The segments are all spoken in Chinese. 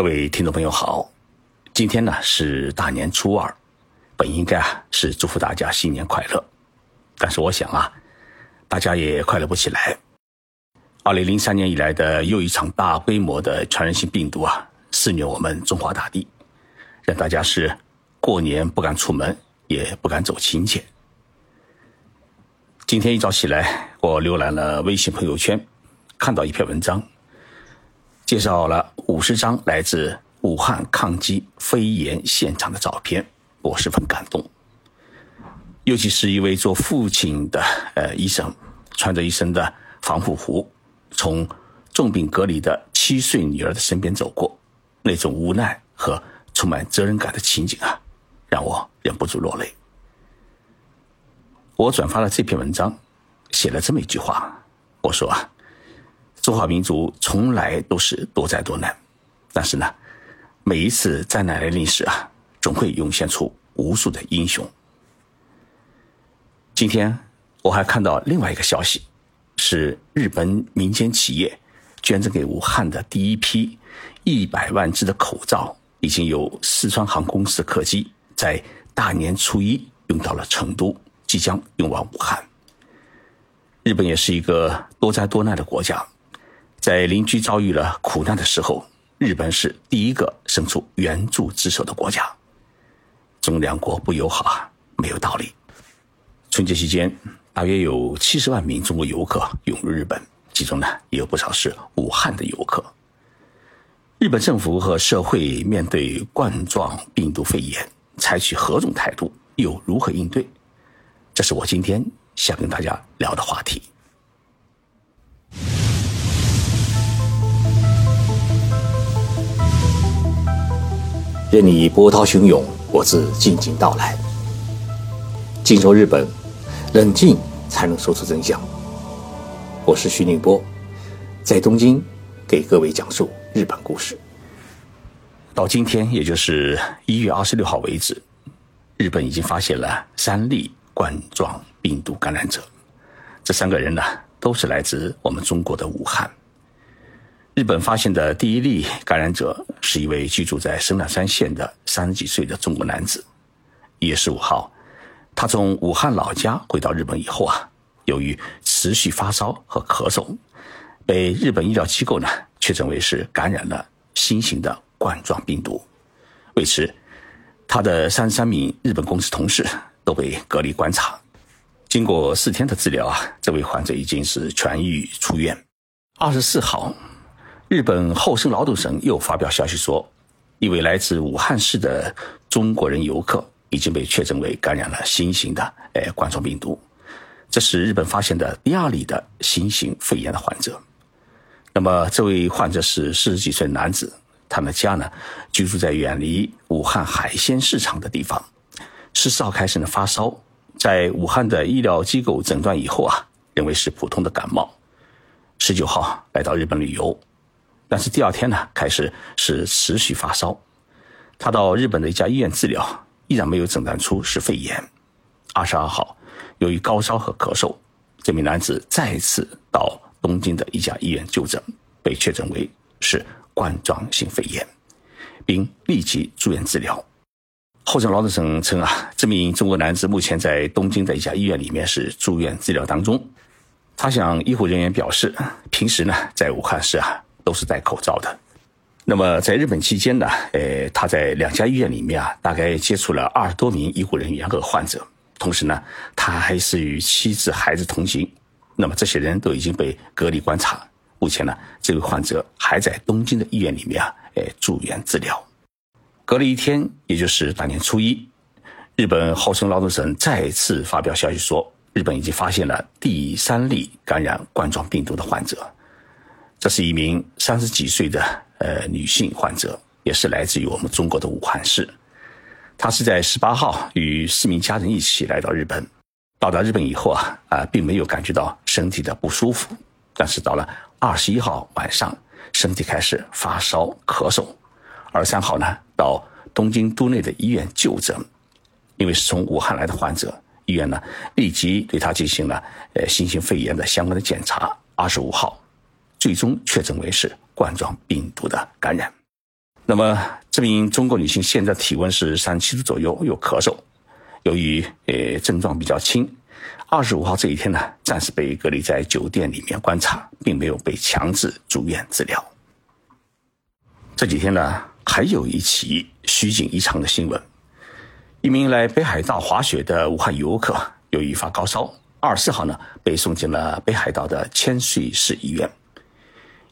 各位听众朋友好，今天呢是大年初二，本应该啊是祝福大家新年快乐，但是我想啊，大家也快乐不起来。二零零三年以来的又一场大规模的传染性病毒啊，肆虐我们中华大地，让大家是过年不敢出门，也不敢走亲戚。今天一早起来，我浏览了微信朋友圈，看到一篇文章。介绍了五十张来自武汉抗击肺炎现场的照片，我十分感动。尤其是一位做父亲的呃医生，穿着一身的防护服，从重病隔离的七岁女儿的身边走过，那种无奈和充满责任感的情景啊，让我忍不住落泪。我转发了这篇文章，写了这么一句话，我说啊。中华民族从来都是多灾多难，但是呢，每一次灾难来临时啊，总会涌现出无数的英雄。今天我还看到另外一个消息，是日本民间企业捐赠给武汉的第一批一百万只的口罩，已经有四川航空公司客机在大年初一运到了成都，即将运往武汉。日本也是一个多灾多难的国家。在邻居遭遇了苦难的时候，日本是第一个伸出援助之手的国家。中两国不友好啊，没有道理。春节期间，大约有七十万名中国游客涌入日本，其中呢也有不少是武汉的游客。日本政府和社会面对冠状病毒肺炎，采取何种态度，又如何应对？这是我今天想跟大家聊的话题。任你波涛汹涌，我自静静到来。静说日本，冷静才能说出真相。我是徐宁波，在东京给各位讲述日本故事。到今天，也就是一月二十六号为止，日本已经发现了三例冠状病毒感染者。这三个人呢，都是来自我们中国的武汉。日本发现的第一例感染者是一位居住在神奈川县的三十几岁的中国男子。一月十五号，他从武汉老家回到日本以后啊，由于持续发烧和咳嗽，被日本医疗机构呢确诊为是感染了新型的冠状病毒。为此，他的三十三名日本公司同事都被隔离观察。经过四天的治疗啊，这位患者已经是痊愈出院。二十四号。日本厚生劳动省又发表消息说，一位来自武汉市的中国人游客已经被确诊为感染了新型的诶冠状病毒，这是日本发现的第二例的新型肺炎的患者。那么，这位患者是四十几岁男子，他的家呢居住在远离武汉海鲜市场的地方。十四号开始呢发烧，在武汉的医疗机构诊断以后啊，认为是普通的感冒。十九号来到日本旅游。但是第二天呢，开始是持续发烧，他到日本的一家医院治疗，依然没有诊断出是肺炎。二十二号，由于高烧和咳嗽，这名男子再次到东京的一家医院就诊，被确诊为是冠状性肺炎，并立即住院治疗。厚生劳动省称啊，这名中国男子目前在东京的一家医院里面是住院治疗当中。他向医护人员表示，平时呢在武汉市啊。都是戴口罩的。那么在日本期间呢，呃，他在两家医院里面啊，大概接触了二十多名医护人员和患者。同时呢，他还是与妻子、孩子同行。那么这些人都已经被隔离观察。目前呢，这位患者还在东京的医院里面啊，呃，住院治疗。隔了一天，也就是大年初一，日本厚生劳动省再次发表消息说，日本已经发现了第三例感染冠状病毒的患者。这是一名三十几岁的呃女性患者，也是来自于我们中国的武汉市。她是在十八号与四名家人一起来到日本。到达日本以后啊啊，并没有感觉到身体的不舒服，但是到了二十一号晚上，身体开始发烧咳嗽。二十三号呢，到东京都内的医院就诊，因为是从武汉来的患者，医院呢立即对他进行了呃新型肺炎的相关的检查。二十五号。最终确诊为是冠状病毒的感染。那么这名中国女性现在体温是三七度左右，有咳嗽，由于呃症状比较轻，二十五号这一天呢，暂时被隔离在酒店里面观察，并没有被强制住院治疗。这几天呢，还有一起虚惊一场的新闻，一名来北海道滑雪的武汉游客，由于发高烧，二十四号呢被送进了北海道的千岁市医院，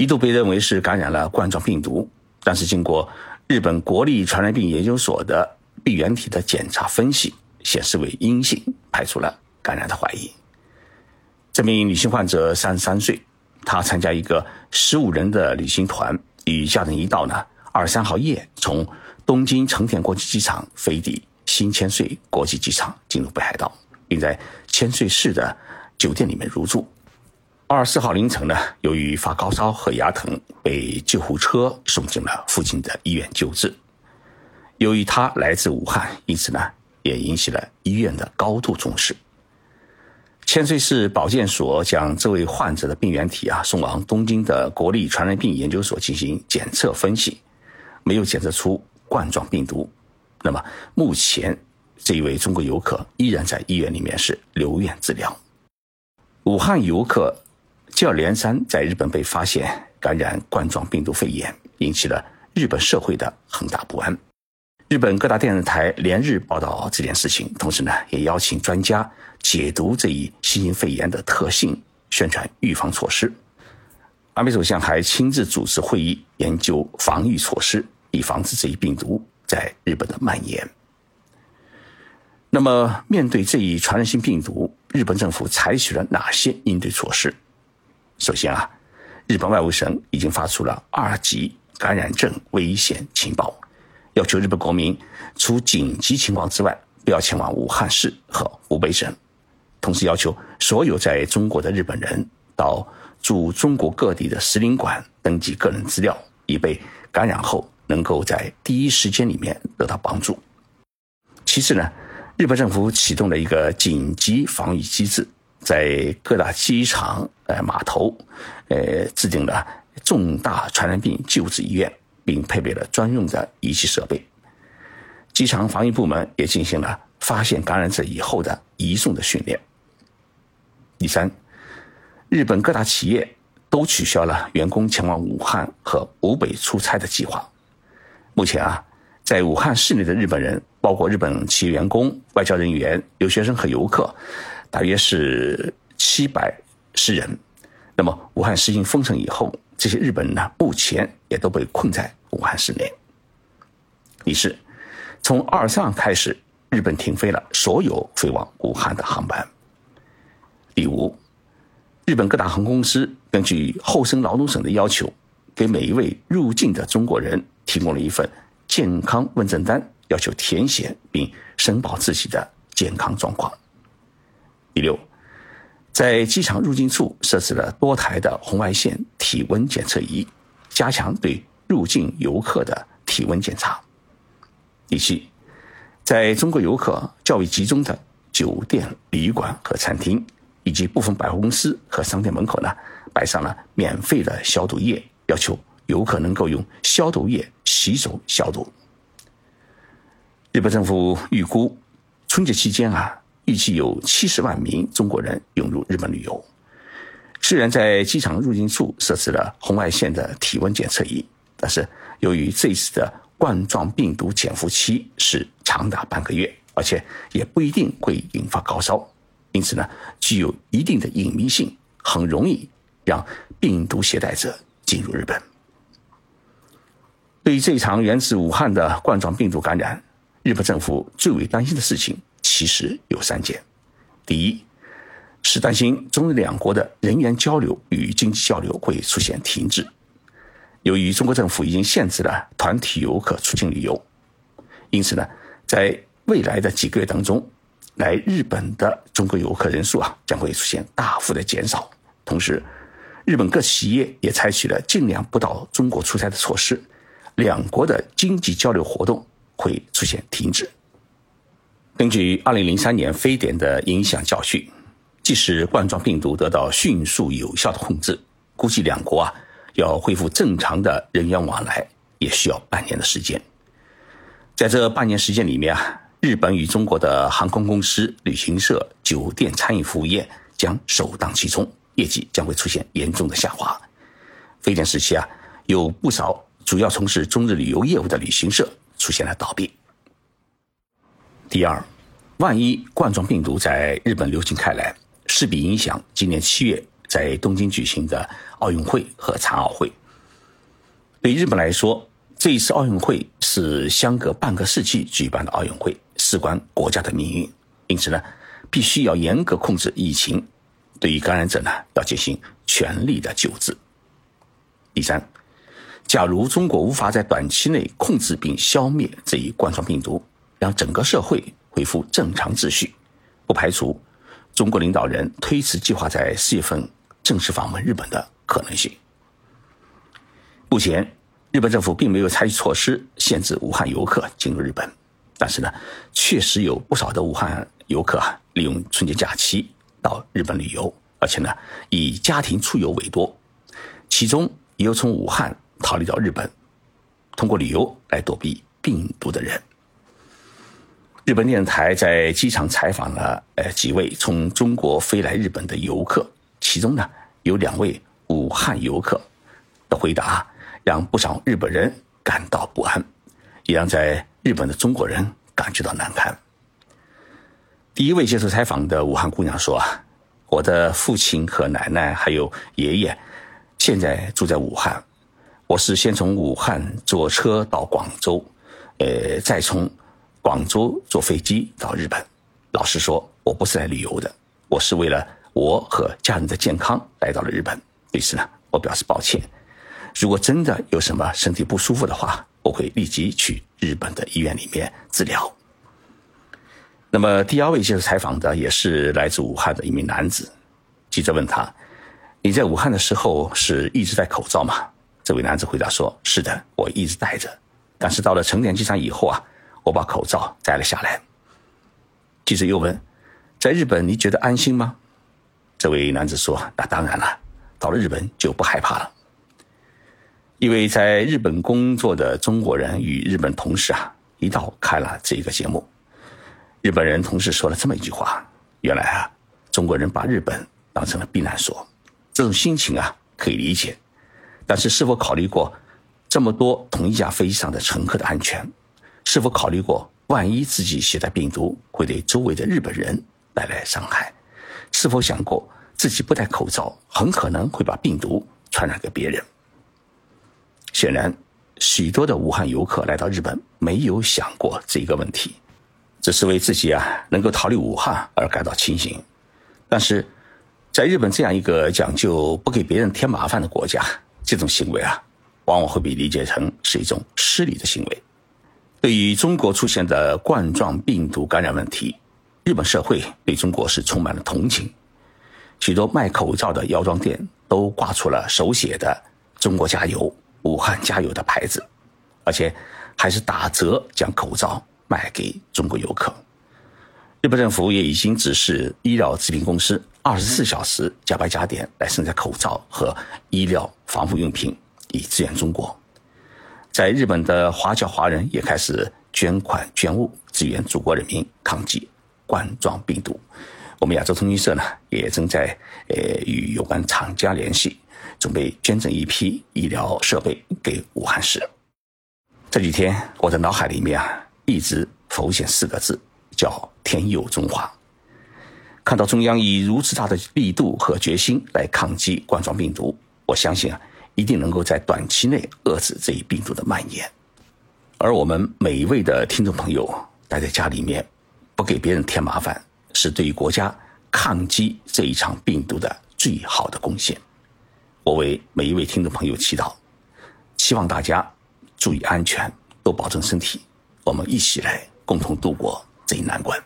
一度被认为是感染了冠状病毒。但是经过日本国立传染病研究所的病原体的检查分析，显示为阴性，排除了感染的怀疑。这名女性患者三十三岁，她参加一个十五人的旅行团，与家人一道呢，二十三号夜从东京成田国际机场飞抵新千岁国际机场，进入北海道，并在千岁市的酒店里面入住。二十四号凌晨呢，由于发高烧和牙疼，被救护车送进了附近的医院救治。由于他来自武汉，因此呢，也引起了医院的高度重视。千岁市保健所将这位患者的病原体啊送往东京的国立传染病研究所进行检测分析，没有检测出冠状病毒。那么目前这一位中国游客依然在医院里面是留院治疗。武汉游客。接二连三在日本被发现感染冠状病毒肺炎，引起了日本社会的很大不安。日本各大电视台连日报道这件事情，同时呢，也邀请专家解读这一新型肺炎的特性，宣传预防措施。安倍首相还亲自主持会议，研究防御措施，以防止这一病毒在日本的蔓延。那么，面对这一传染性病毒，日本政府采取了哪些应对措施？首先啊，日本外务省已经发出了二级感染症危险情报，要求日本国民除紧急情况之外，不要前往武汉市和湖北省。同时要求所有在中国的日本人到驻中国各地的使领馆登记个人资料，以备感染后能够在第一时间里面得到帮助。其次呢，日本政府启动了一个紧急防御机制。在各大机场、呃码头，呃制定了重大传染病救治医院，并配备了专用的仪器设备。机场防疫部门也进行了发现感染者以后的移送的训练。第三，日本各大企业都取消了员工前往武汉和湖北出差的计划。目前啊，在武汉市内的日本人，包括日本企业员工、外交人员、留学生和游客。大约是七百是人。那么，武汉实行封城以后，这些日本人呢，目前也都被困在武汉市内。第四，从二十三号开始，日本停飞了所有飞往武汉的航班。第五，日本各大航空公司根据厚生劳动省的要求，给每一位入境的中国人提供了一份健康问诊单，要求填写并申报自己的健康状况。第六，在机场入境处设置了多台的红外线体温检测仪，加强对入境游客的体温检查。第七，在中国游客较为集中的酒店、旅馆和餐厅，以及部分百货公司和商店门口呢，摆上了免费的消毒液，要求游客能够用消毒液洗手消毒。日本政府预估，春节期间啊。预计有七十万名中国人涌入日本旅游。虽然在机场入境处设置了红外线的体温检测仪，但是由于这次的冠状病毒潜伏期是长达半个月，而且也不一定会引发高烧，因此呢，具有一定的隐秘性，很容易让病毒携带者进入日本。对于这场源自武汉的冠状病毒感染，日本政府最为担心的事情。其实有三件：第一，是担心中日两国的人员交流与经济交流会出现停滞。由于中国政府已经限制了团体游客出境旅游，因此呢，在未来的几个月当中，来日本的中国游客人数啊将会出现大幅的减少。同时，日本各企业也采取了尽量不到中国出差的措施，两国的经济交流活动会出现停止。根据2003年非典的影响教训，即使冠状病毒得到迅速有效的控制，估计两国啊要恢复正常的人员往来，也需要半年的时间。在这半年时间里面啊，日本与中国的航空公司、旅行社、酒店、餐饮服务业将首当其冲，业绩将会出现严重的下滑。非典时期啊，有不少主要从事中日旅游业务的旅行社出现了倒闭。第二，万一冠状病毒在日本流行开来，势必影响今年七月在东京举行的奥运会和残奥会。对日本来说，这一次奥运会是相隔半个世纪举办的奥运会，事关国家的命运，因此呢，必须要严格控制疫情，对于感染者呢，要进行全力的救治。第三，假如中国无法在短期内控制并消灭这一冠状病毒，让整个社会恢复正常秩序，不排除中国领导人推迟计划在四月份正式访问日本的可能性。目前，日本政府并没有采取措施限制武汉游客进入日本，但是呢，确实有不少的武汉游客啊，利用春节假期到日本旅游，而且呢，以家庭出游为多，其中。也有从武汉逃离到日本，通过旅游来躲避病毒的人。日本电视台在机场采访了呃几位从中国飞来日本的游客，其中呢有两位武汉游客的回答，让不少日本人感到不安，也让在日本的中国人感觉到难堪。第一位接受采访的武汉姑娘说：“啊，我的父亲和奶奶还有爷爷。”现在住在武汉，我是先从武汉坐车到广州，呃，再从广州坐飞机到日本。老实说，我不是来旅游的，我是为了我和家人的健康来到了日本。对此呢，我表示抱歉。如果真的有什么身体不舒服的话，我会立即去日本的医院里面治疗。那么第二位接受采访的也是来自武汉的一名男子，记者问他。你在武汉的时候是一直戴口罩吗？这位男子回答说：“是的，我一直戴着。但是到了成田机场以后啊，我把口罩摘了下来。”记者又问：“在日本你觉得安心吗？”这位男子说：“那当然了，到了日本就不害怕了。”一位在日本工作的中国人与日本同事啊，一道看了这个节目。日本人同事说了这么一句话：“原来啊，中国人把日本当成了避难所。”这种心情啊，可以理解，但是是否考虑过这么多同一架飞机上的乘客的安全？是否考虑过万一自己携带病毒会对周围的日本人带来伤害？是否想过自己不戴口罩很可能会把病毒传染给别人？显然，许多的武汉游客来到日本没有想过这个问题，只是为自己啊能够逃离武汉而感到庆幸，但是。在日本这样一个讲究不给别人添麻烦的国家，这种行为啊，往往会被理解成是一种失礼的行为。对于中国出现的冠状病毒感染问题，日本社会对中国是充满了同情。许多卖口罩的药妆店都挂出了手写的“中国加油，武汉加油”的牌子，而且还是打折将口罩卖给中国游客。日本政府也已经指示医疗制品公司二十四小时加班加点来生产口罩和医疗防护用品，以支援中国。在日本的华侨华人也开始捐款捐物支援祖国人民抗击冠状病毒。我们亚洲通讯社呢，也正在呃与有关厂家联系，准备捐赠一批医疗设备给武汉市。这几天我的脑海里面啊，一直浮现四个字。叫天佑中华。看到中央以如此大的力度和决心来抗击冠状病毒，我相信啊，一定能够在短期内遏制这一病毒的蔓延。而我们每一位的听众朋友待在家里面，不给别人添麻烦，是对于国家抗击这一场病毒的最好的贡献。我为每一位听众朋友祈祷，希望大家注意安全，多保重身体，我们一起来共同度过。这一难关。